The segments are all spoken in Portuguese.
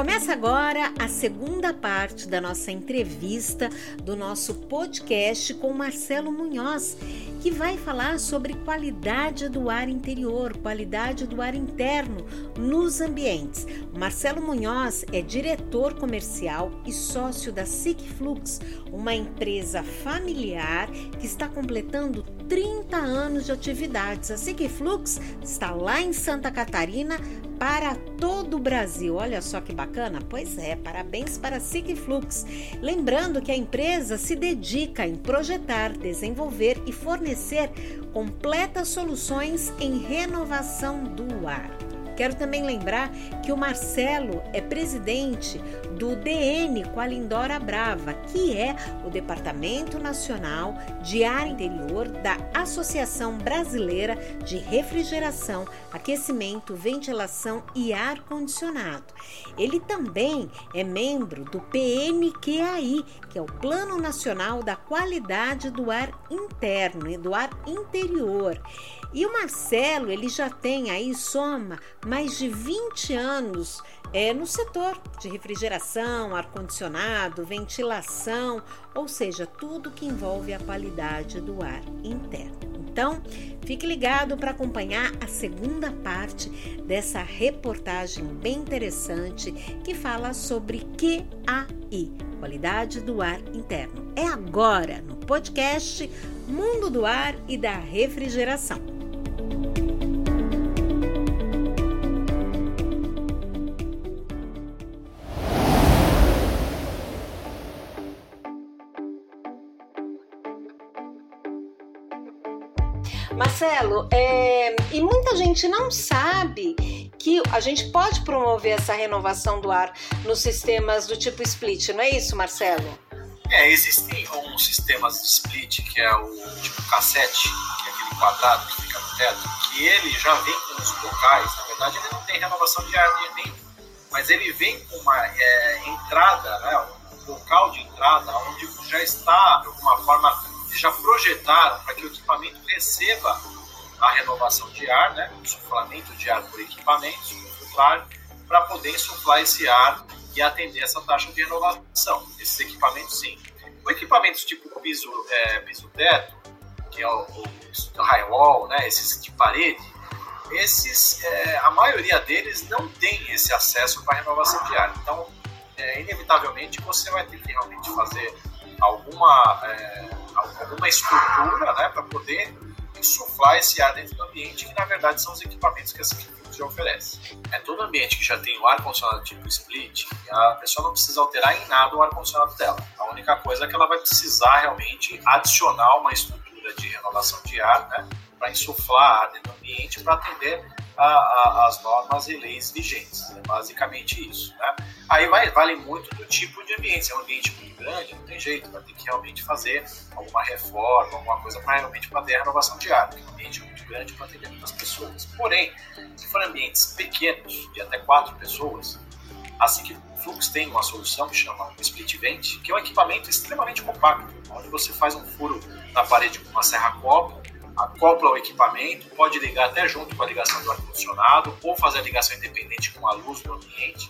Começa agora a segunda parte da nossa entrevista do nosso podcast com Marcelo Munhoz, que vai falar sobre qualidade do ar interior, qualidade do ar interno nos ambientes. Marcelo Munhoz é diretor comercial e sócio da Sigflux, uma empresa familiar que está completando 30 anos de atividades. A Sigflux está lá em Santa Catarina para todo o Brasil. Olha só que bacana? Pois é, parabéns para Sigflux. Lembrando que a empresa se dedica em projetar, desenvolver e fornecer completas soluções em renovação do ar. Quero também lembrar que o Marcelo é presidente do DN Qualindora Brava, que é o Departamento Nacional de Ar Interior da Associação Brasileira de Refrigeração, Aquecimento, Ventilação e Ar Condicionado. Ele também é membro do PNQAI, que é o Plano Nacional da Qualidade do Ar Interno e do Ar Interior. E o Marcelo, ele já tem aí, soma, mais de 20 anos é, no setor de refrigeração, ar-condicionado, ventilação, ou seja, tudo que envolve a qualidade do ar interno. Então, fique ligado para acompanhar a segunda parte dessa reportagem bem interessante que fala sobre QAI, qualidade do ar interno. É agora no podcast Mundo do Ar e da Refrigeração. Marcelo, é, e muita gente não sabe que a gente pode promover essa renovação do ar nos sistemas do tipo split, não é isso, Marcelo? É, existem uns sistemas de split, que é o tipo cassete, que é aquele quadrado que fica no teto, que ele já vem com os locais, na verdade ele não tem renovação de ar nem, mas ele vem com uma é, entrada, né, um local de entrada, onde já está, de alguma forma, já projetaram para que o equipamento receba a renovação de ar, né, o suflamento de ar por equipamento, insuflar, para poder insuflar esse ar e atender essa taxa de renovação. Esses equipamentos, sim. O equipamentos tipo piso, é, piso teto, que é o, o high wall, né, esses de parede, esses, é, a maioria deles não tem esse acesso para renovação de ar. Então, é, inevitavelmente, você vai ter que realmente fazer alguma é, alguma estrutura né, para poder insuflar esse ar dentro do ambiente, que na verdade são os equipamentos que essa Equipamentos já oferece. É todo ambiente que já tem o ar-condicionado tipo split, a pessoa não precisa alterar em nada o ar-condicionado dela. A única coisa é que ela vai precisar realmente adicionar uma estrutura de renovação de ar, né, para insuflar ar dentro do ambiente para atender a, a, as normas e leis vigentes. É basicamente isso. Né? Aí vai, vale muito do tipo de ambiente. Se é um ambiente muito grande, não tem jeito, vai ter que realmente fazer alguma reforma, alguma coisa para realmente fazer a renovação de ar, porque é um ambiente muito grande para atender muitas pessoas. Porém, se for ambientes pequenos, de até quatro pessoas, assim que o Flux tem uma solução que chama Split Vent, que é um equipamento extremamente compacto, onde você faz um furo na parede com uma serra copo acopla o equipamento, pode ligar até junto com a ligação do ar-condicionado ou fazer a ligação independente com a luz do ambiente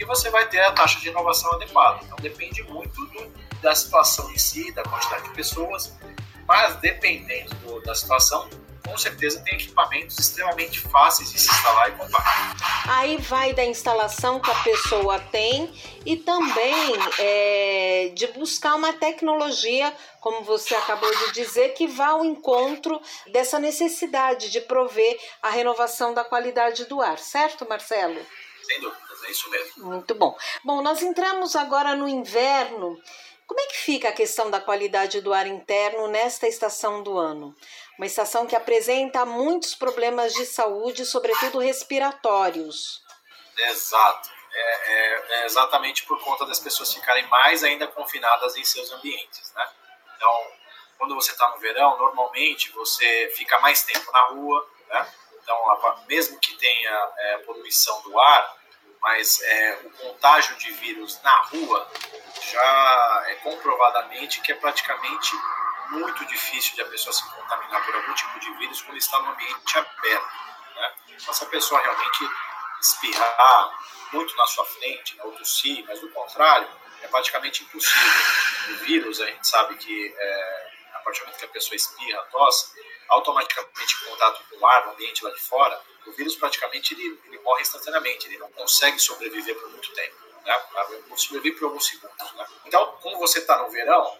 e você vai ter a taxa de inovação adequada. Então depende muito do, da situação em si, da quantidade de pessoas, mas dependendo do, da situação, com certeza tem equipamentos extremamente fáceis de se instalar e comprar. Aí vai da instalação que a pessoa tem e também é, de buscar uma tecnologia, como você acabou de dizer, que vá ao encontro dessa necessidade de prover a renovação da qualidade do ar, certo, Marcelo? Sem dúvidas, é isso mesmo. Muito bom. Bom, nós entramos agora no inverno. Como é que fica a questão da qualidade do ar interno nesta estação do ano? Uma estação que apresenta muitos problemas de saúde, sobretudo respiratórios. Exato. É, é, é exatamente por conta das pessoas ficarem mais ainda confinadas em seus ambientes, né? Então, quando você está no verão, normalmente você fica mais tempo na rua, né? Então, mesmo que tenha é, poluição do ar, mas é, o contágio de vírus na rua já é comprovadamente que é praticamente muito difícil de a pessoa se contaminar por algum tipo de vírus quando está no ambiente aberto. Né? Então, se a pessoa realmente espirrar muito na sua frente, né, ou tossir, mas do contrário, é praticamente impossível. O vírus, a gente sabe que é, a partir do momento que a pessoa espirra, tosse, automaticamente em contato com o ar, no ambiente lá de fora, o vírus praticamente ele, ele morre instantaneamente, ele não consegue sobreviver por muito tempo. Né? Sobrevive por alguns segundos. Né? Então, como você está no verão,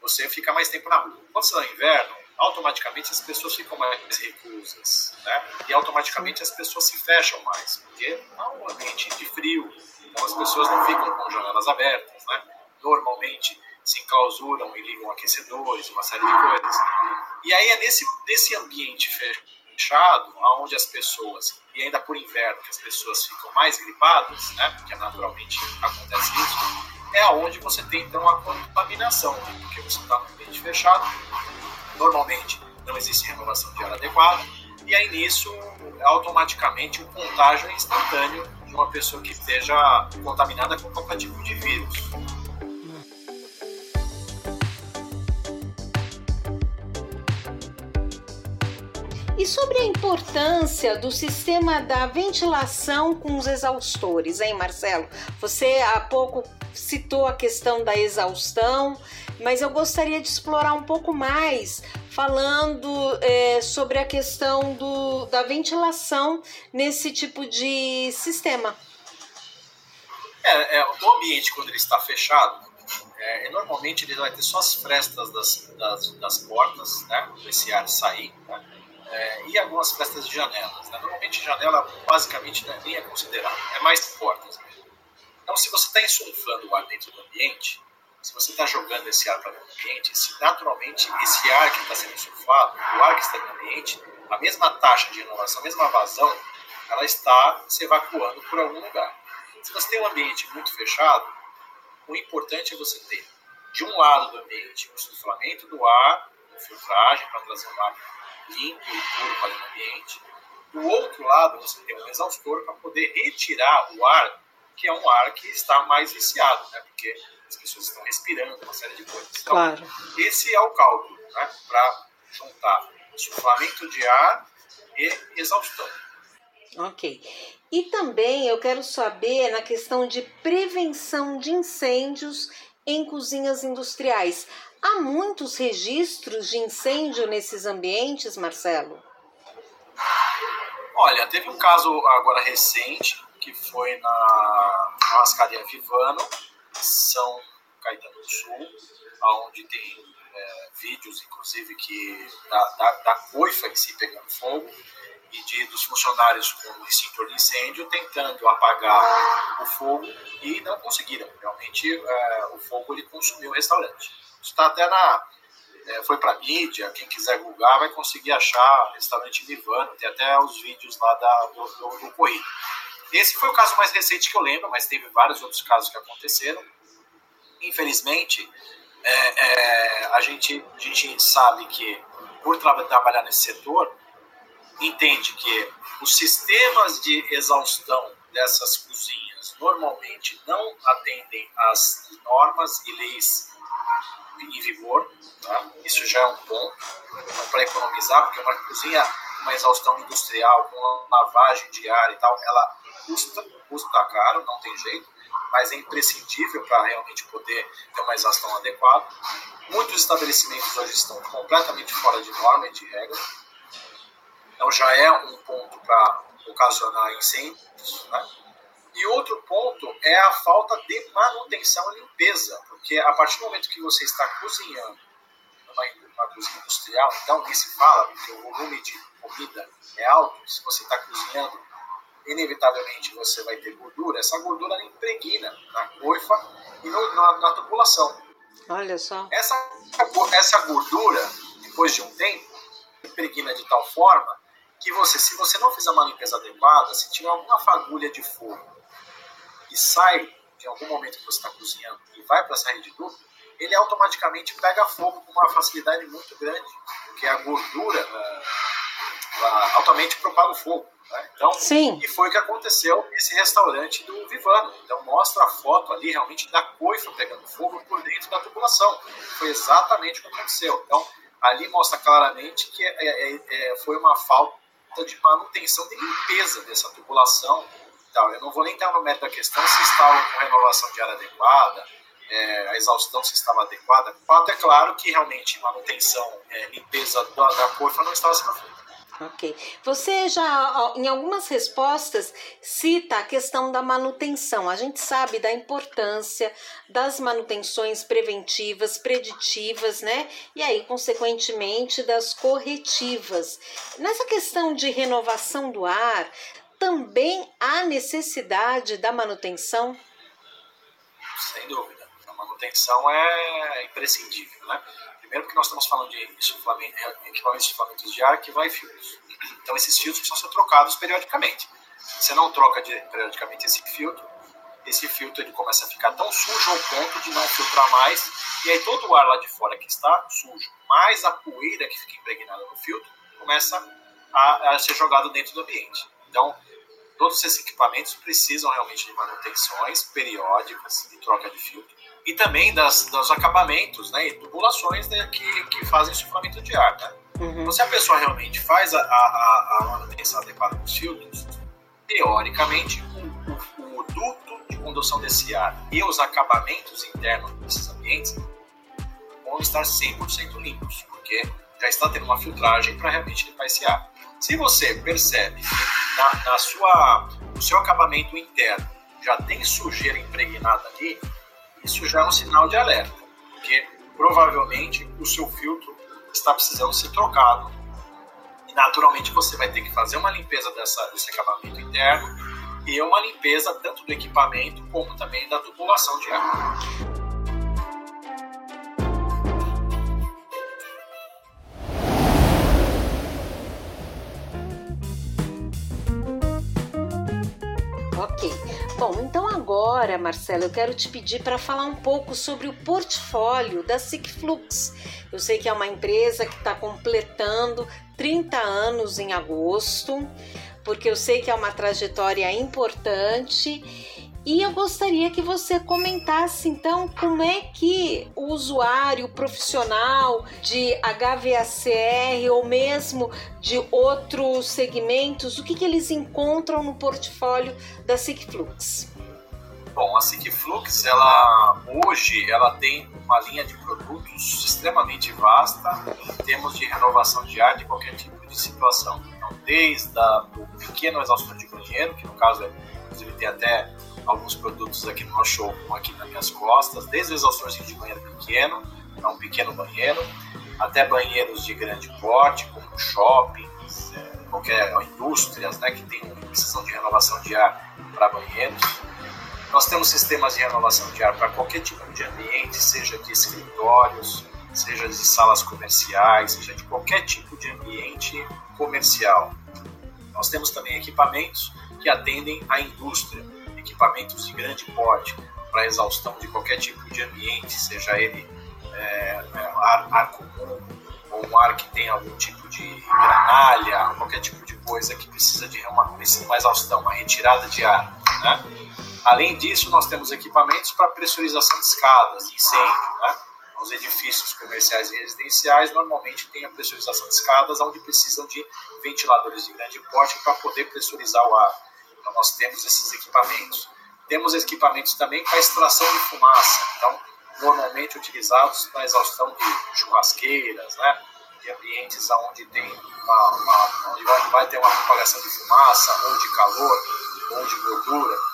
você fica mais tempo na rua. Quando você está no inverno, automaticamente as pessoas ficam mais reclusas, né? E automaticamente as pessoas se fecham mais, porque é um ambiente de frio, então as pessoas não ficam com janelas abertas, né? Normalmente se enclausuram e ligam aquecedores, uma série de coisas. E aí é nesse, nesse ambiente fechado, onde as pessoas, e ainda por inverno, que as pessoas ficam mais gripadas, né? Porque naturalmente acontece isso, é aonde você tem então a contaminação, né? porque você está no ambiente fechado, normalmente não existe renovação de ar adequada, e aí nisso automaticamente o contágio é instantâneo de uma pessoa que esteja contaminada com qualquer tipo de vírus. E sobre a importância do sistema da ventilação com os exaustores, hein, Marcelo? Você há pouco citou a questão da exaustão, mas eu gostaria de explorar um pouco mais, falando é, sobre a questão do, da ventilação nesse tipo de sistema. É, é, o ambiente, quando ele está fechado, é, normalmente ele vai ter só as frestas das, das, das portas, né, para esse ar sair, né, é, e algumas frestas de janelas. Né. Normalmente janela basicamente nem é considerada, é mais portas mesmo. Então, se você está insuflando o ar dentro do ambiente, se você está jogando esse ar para o ambiente, se naturalmente esse ar que está sendo insuflado, o ar que está no ambiente, a mesma taxa de renovação, a mesma vazão, ela está se evacuando por algum lugar. Se você tem um ambiente muito fechado, o importante é você ter, de um lado do ambiente, o insuflamento do ar, a filtragem para trazer um ar limpo e puro para o ambiente. Do outro lado, você tem um exaustor para poder retirar o ar, que é um ar que está mais viciado, né? porque as pessoas estão respirando, uma série de coisas. Então, claro. esse é o cálculo né? para juntar insuflamento de ar e exaustão. Ok. E também eu quero saber na questão de prevenção de incêndios em cozinhas industriais. Há muitos registros de incêndio nesses ambientes, Marcelo? Olha, teve um caso agora recente que foi na churrascaria Vivano, São Caetano do Sul, onde tem é, vídeos, inclusive, que da, da, da coifa em si pegando fogo e de, dos funcionários com o extintor de incêndio tentando apagar o fogo e não conseguiram. Realmente, é, o fogo ele consumiu o restaurante. Isso está até na. É, foi para mídia, quem quiser googar vai conseguir achar restaurante Vivano, tem até os vídeos lá da, do, do, do ocorrido. Esse foi o caso mais recente que eu lembro, mas teve vários outros casos que aconteceram. Infelizmente, é, é, a, gente, a gente sabe que, por tra trabalhar nesse setor, entende que os sistemas de exaustão dessas cozinhas normalmente não atendem às normas e leis em vigor. Tá? Isso já é um ponto então, para economizar, porque uma cozinha, uma exaustão industrial com lavagem ar e tal, ela custa, custa caro, não tem jeito, mas é imprescindível para realmente poder ter uma exaustão adequada. Muitos estabelecimentos hoje estão completamente fora de norma e de regra, então já é um ponto para ocasionar incêndios. Né? E outro ponto é a falta de manutenção e limpeza, porque a partir do momento que você está cozinhando numa, cozinha industrial, então nem se fala, porque o volume de comida é alto, se você está cozinhando inevitavelmente você vai ter gordura, essa gordura impregna na coifa e no, na, na tubulação. Olha só. Essa, essa gordura, depois de um tempo, impregna de tal forma que você, se você não fizer uma limpeza adequada, se tiver alguma fagulha de fogo e sai de algum momento que você está cozinhando e vai para essa rede dupla, ele automaticamente pega fogo com uma facilidade muito grande, porque a gordura uh, altamente propaga o fogo. Né? Então, Sim. E foi o que aconteceu nesse restaurante do Vivano. Então mostra a foto ali realmente da coifa pegando fogo por dentro da tubulação. Foi exatamente o que aconteceu. Então ali mostra claramente que é, é, é, foi uma falta de manutenção, de limpeza dessa tubulação Então, eu não vou nem entrar no mérito da questão se estava com renovação de área adequada, é, a exaustão se estava adequada. O fato é claro que realmente manutenção, é, limpeza da, da coifa não estava sendo feita. Ok. Você já, em algumas respostas, cita a questão da manutenção. A gente sabe da importância das manutenções preventivas, preditivas, né? E aí, consequentemente, das corretivas. Nessa questão de renovação do ar, também há necessidade da manutenção? Sem dúvida. A manutenção é imprescindível, né? Primeiro porque nós estamos falando de equipamentos de inflamentos de ar que vai filtros. Então esses filtros precisam ser trocados periodicamente. Se você não troca de, periodicamente esse filtro, esse filtro ele começa a ficar tão sujo ao ponto de não filtrar mais, e aí todo o ar lá de fora que está sujo, mais a poeira que fica impregnada no filtro, começa a, a ser jogado dentro do ambiente. Então, todos esses equipamentos precisam realmente de manutenções periódicas de troca de filtro e também das, dos acabamentos né, e tubulações né, que, que fazem suflamento de ar. Né? Uhum. Então, se a pessoa realmente faz a, a, a manutenção adequada dos filtros, teoricamente, o, o, o, duto de condução desse ar e os acabamentos internos desses ambientes vão estar 100% limpos, porque já está tendo uma filtragem para realmente limpar esse ar. Se você percebe que na, na sua, no seu acabamento interno já tem sujeira impregnada ali, isso já é um sinal de alerta, porque provavelmente o seu filtro está precisando ser trocado. E naturalmente você vai ter que fazer uma limpeza dessa, desse acabamento interno e uma limpeza tanto do equipamento como também da tubulação de ar. Agora, Marcelo, eu quero te pedir para falar um pouco sobre o portfólio da Sigflux. Eu sei que é uma empresa que está completando 30 anos em agosto, porque eu sei que é uma trajetória importante e eu gostaria que você comentasse então como é que o usuário profissional de HVACR ou mesmo de outros segmentos, o que, que eles encontram no portfólio da Sigflux? Bom, a Sigflux, ela hoje ela tem uma linha de produtos extremamente vasta em termos de renovação de ar de qualquer tipo de situação. Então, desde a, pequeno exaustor de banheiro, que no caso é, inclusive tem até alguns produtos aqui no nosso showroom, aqui nas minhas costas, desde o exaustorzinho de banheiro pequeno, para um pequeno banheiro, até banheiros de grande porte, como shoppings, é, qualquer indústrias né, que tem precisam de renovação de ar para banheiros. Nós temos sistemas de renovação de ar para qualquer tipo de ambiente, seja de escritórios, seja de salas comerciais, seja de qualquer tipo de ambiente comercial. Nós temos também equipamentos que atendem à indústria, equipamentos de grande porte para exaustão de qualquer tipo de ambiente, seja ele é, é, ar, ar comum ou um ar que tem algum tipo de granalha, qualquer tipo de coisa que precisa de uma, uma exaustão, uma retirada de ar. Né? Além disso, nós temos equipamentos para pressurização de escadas, incêndio. Né? Os edifícios comerciais e residenciais normalmente têm a pressurização de escadas, onde precisam de ventiladores de grande porte para poder pressurizar o ar. Então, nós temos esses equipamentos. Temos equipamentos também para extração de fumaça, então, normalmente utilizados para exaustão de churrasqueiras, né? de ambientes onde tem uma, uma, onde vai ter uma propagação de fumaça, ou de calor, ou de gordura.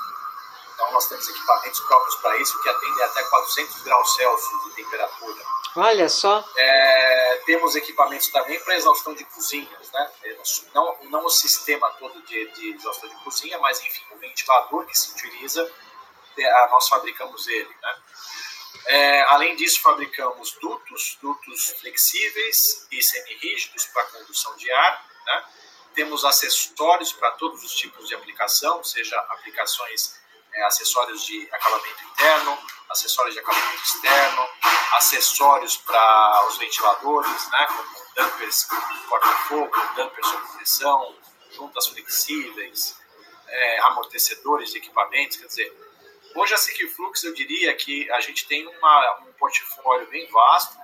Então, nós temos equipamentos próprios para isso, que atendem até 400 graus Celsius de temperatura. Olha só. É, temos equipamentos também para exaustão de cozinhas, né? Não, não o sistema todo de, de exaustão de cozinha, mas enfim, o ventilador que se utiliza, é, nós fabricamos ele, né? É, além disso, fabricamos dutos, dutos flexíveis e semi-rígidos para condução de ar, né? Temos acessórios para todos os tipos de aplicação, seja aplicações é, acessórios de acabamento interno, acessórios de acabamento externo, acessórios para os ventiladores, né, como dampers corta-fogo, dampers sob pressão, juntas flexíveis, é, amortecedores de equipamentos, quer dizer, hoje a Secureflux eu diria que a gente tem uma, um portfólio bem vasto,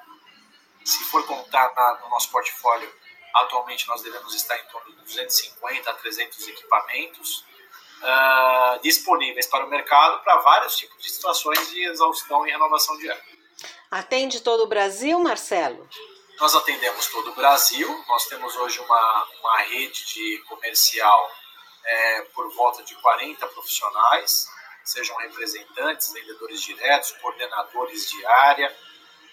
se for contar na, no nosso portfólio, atualmente nós devemos estar em torno de 250 a 300 equipamentos, uh, disponíveis para o mercado para vários tipos de situações de exaustão e renovação de ar. Atende todo o Brasil, Marcelo? Nós atendemos todo o Brasil. Nós temos hoje uma, uma rede de comercial é, por volta de 40 profissionais, sejam representantes, vendedores diretos, coordenadores de área,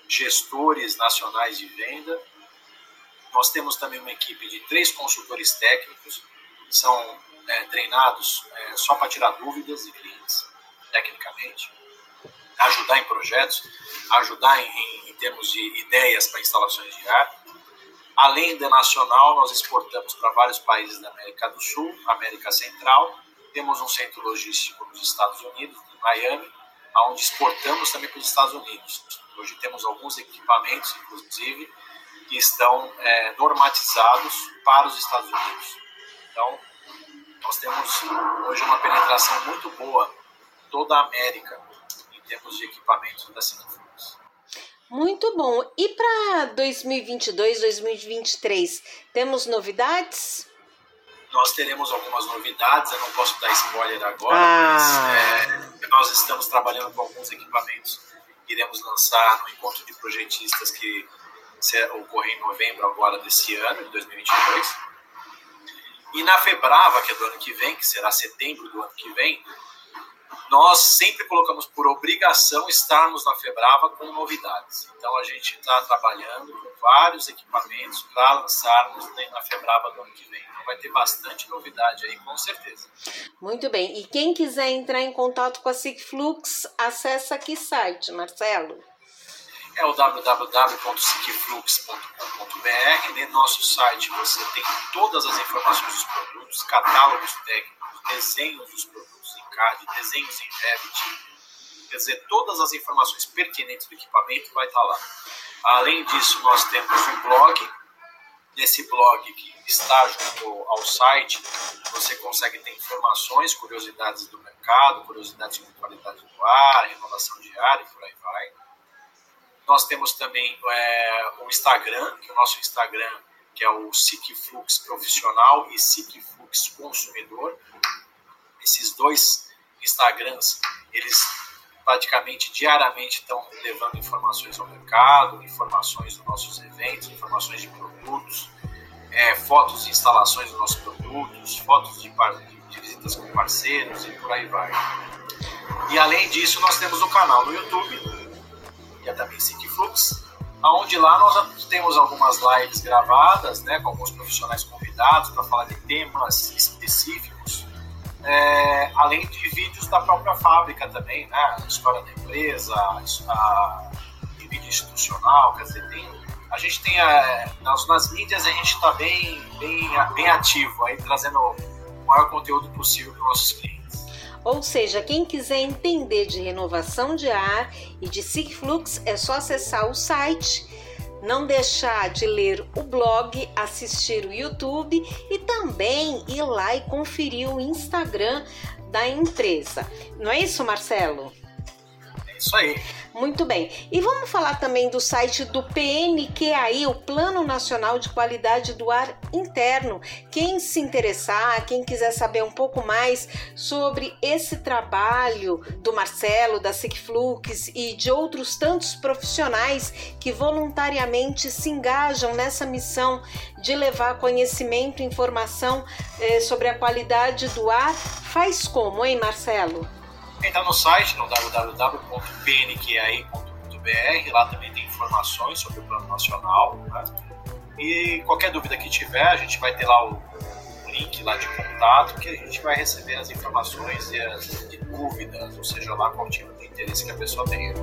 gestores nacionais de venda. Nós temos também uma equipe de três consultores técnicos, que são é, treinados é, só para tirar dúvidas de clientes, tecnicamente, ajudar em projetos, ajudar em, em termos de ideias para instalações de ar. Além da nacional, nós exportamos para vários países da América do Sul, América Central. Temos um centro logístico nos Estados Unidos, em Miami, onde exportamos também para os Estados Unidos. Hoje temos alguns equipamentos, inclusive, que estão é, normatizados para os Estados Unidos. Então, nós temos hoje uma penetração muito boa em toda a América em termos de equipamentos da Cineflux. Muito bom. E para 2022, 2023, temos novidades? Nós teremos algumas novidades, eu não posso dar spoiler agora, ah. mas é, nós estamos trabalhando com alguns equipamentos que iremos lançar no encontro de projetistas que ocorre em novembro agora desse ano, de 2022. E na Febrava, que é do ano que vem, que será setembro do ano que vem, nós sempre colocamos por obrigação estarmos na Febrava com novidades. Então a gente está trabalhando com vários equipamentos para lançarmos na Febrava do ano que vem. Então vai ter bastante novidade aí, com certeza. Muito bem. E quem quiser entrar em contato com a Sigflux, acessa que site, Marcelo? É o www.sigflux.com.br. No nosso site você tem todas as informações dos produtos, catálogos técnicos, desenhos dos produtos AutoCAD, desenhos em Revit, quer dizer, todas as informações pertinentes do equipamento vai estar lá. Além disso, nós temos um blog. Nesse blog que está junto ao site, você consegue ter informações, curiosidades do mercado, curiosidades sobre qualidade do ar, renovação de ar e por aí vai. Nós temos também é, o Instagram, que é o nosso Instagram, que é o SICFlux Profissional e SICFlux Consumidor. Esses dois Instagrams, eles praticamente diariamente estão levando informações ao mercado, informações dos nossos eventos, informações de produtos, é, fotos de instalações dos nossos produtos, fotos de, de, visitas com parceiros e por aí vai. E além disso, nós temos um canal no YouTube, é também Flux, onde lá nós temos algumas lives gravadas, né, com alguns profissionais convidados para falar de temas específicos é, além de vídeos da própria fábrica também, né? A história da empresa, a, a, vídeo institucional, quer dizer, tem, a gente tem a, é, nas, nas mídias a gente está bem, bem, bem ativo aí, trazendo o maior conteúdo possível para os nossos clientes. Ou seja, quem quiser entender de renovação de ar e de Sigflux é só acessar o site não deixar de ler o blog, assistir o YouTube e também ir lá e conferir o Instagram da empresa. Não é isso, Marcelo? Isso aí. Muito bem. E vamos falar também do site do PNQAI, o Plano Nacional de Qualidade do Ar Interno. Quem se interessar, quem quiser saber um pouco mais sobre esse trabalho do Marcelo, da Sigflux e de outros tantos profissionais que voluntariamente se engajam nessa missão de levar conhecimento e informação eh, sobre a qualidade do ar, faz como, hein, Marcelo? Entra no site, no www.pnqai.br, lá também tem informações sobre o Plano Nacional. Né? E qualquer dúvida que tiver, a gente vai ter lá o, link lá de contato, que a gente vai receber as informações e as dúvidas, ou seja lá qual tipo de interesse que a pessoa tenha.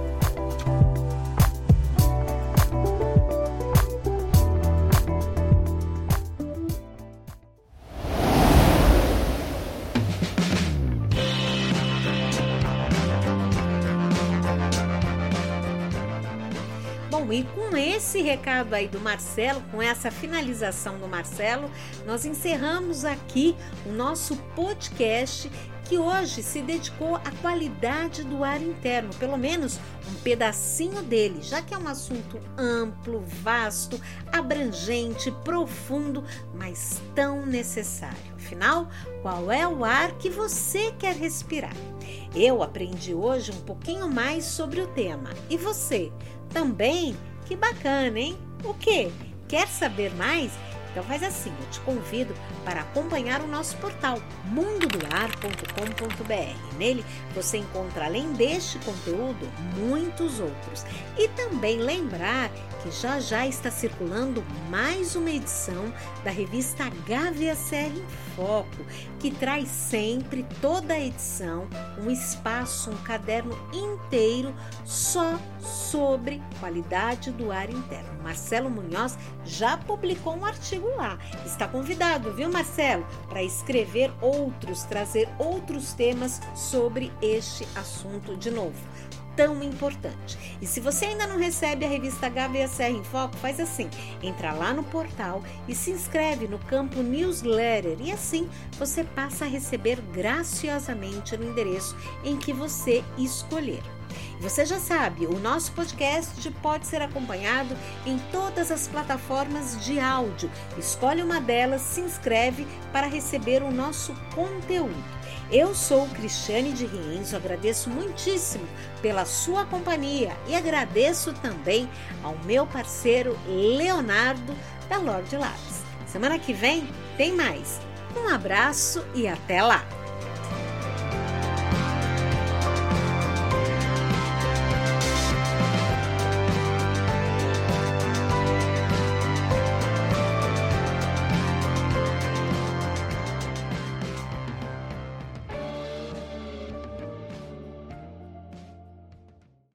Esse recado aí do Marcelo, com essa finalização do Marcelo, nós encerramos aqui o nosso podcast que hoje se dedicou à qualidade do ar interno, pelo menos um pedacinho dele, já que é um assunto amplo, vasto, abrangente, profundo, mas tão necessário. Afinal, qual é o ar que você quer respirar? Eu aprendi hoje um pouquinho mais sobre o tema. E você? Também? Que bacana, hein? O que? Quer saber mais? Então faz assim, eu te convido para acompanhar o nosso portal mundodoar.com.br. Nele você encontra além deste conteúdo muitos outros. E também lembrar que já já está circulando mais uma edição da revista HVACR em Foco, que traz sempre toda a edição um espaço, um caderno inteiro só sobre qualidade do ar interno. Marcelo Munhoz já publicou um artigo lá. Está convidado, viu, Marcelo, para escrever outros, trazer outros temas sobre este assunto de novo tão importante. E se você ainda não recebe a revista HVSR em Foco, faz assim: entra lá no portal e se inscreve no campo newsletter e assim você passa a receber graciosamente no endereço em que você escolher. Você já sabe, o nosso podcast pode ser acompanhado em todas as plataformas de áudio. Escolhe uma delas, se inscreve para receber o nosso conteúdo. Eu sou Cristiane de Rienzo, agradeço muitíssimo pela sua companhia e agradeço também ao meu parceiro Leonardo da Lorde Labs. Semana que vem tem mais. Um abraço e até lá!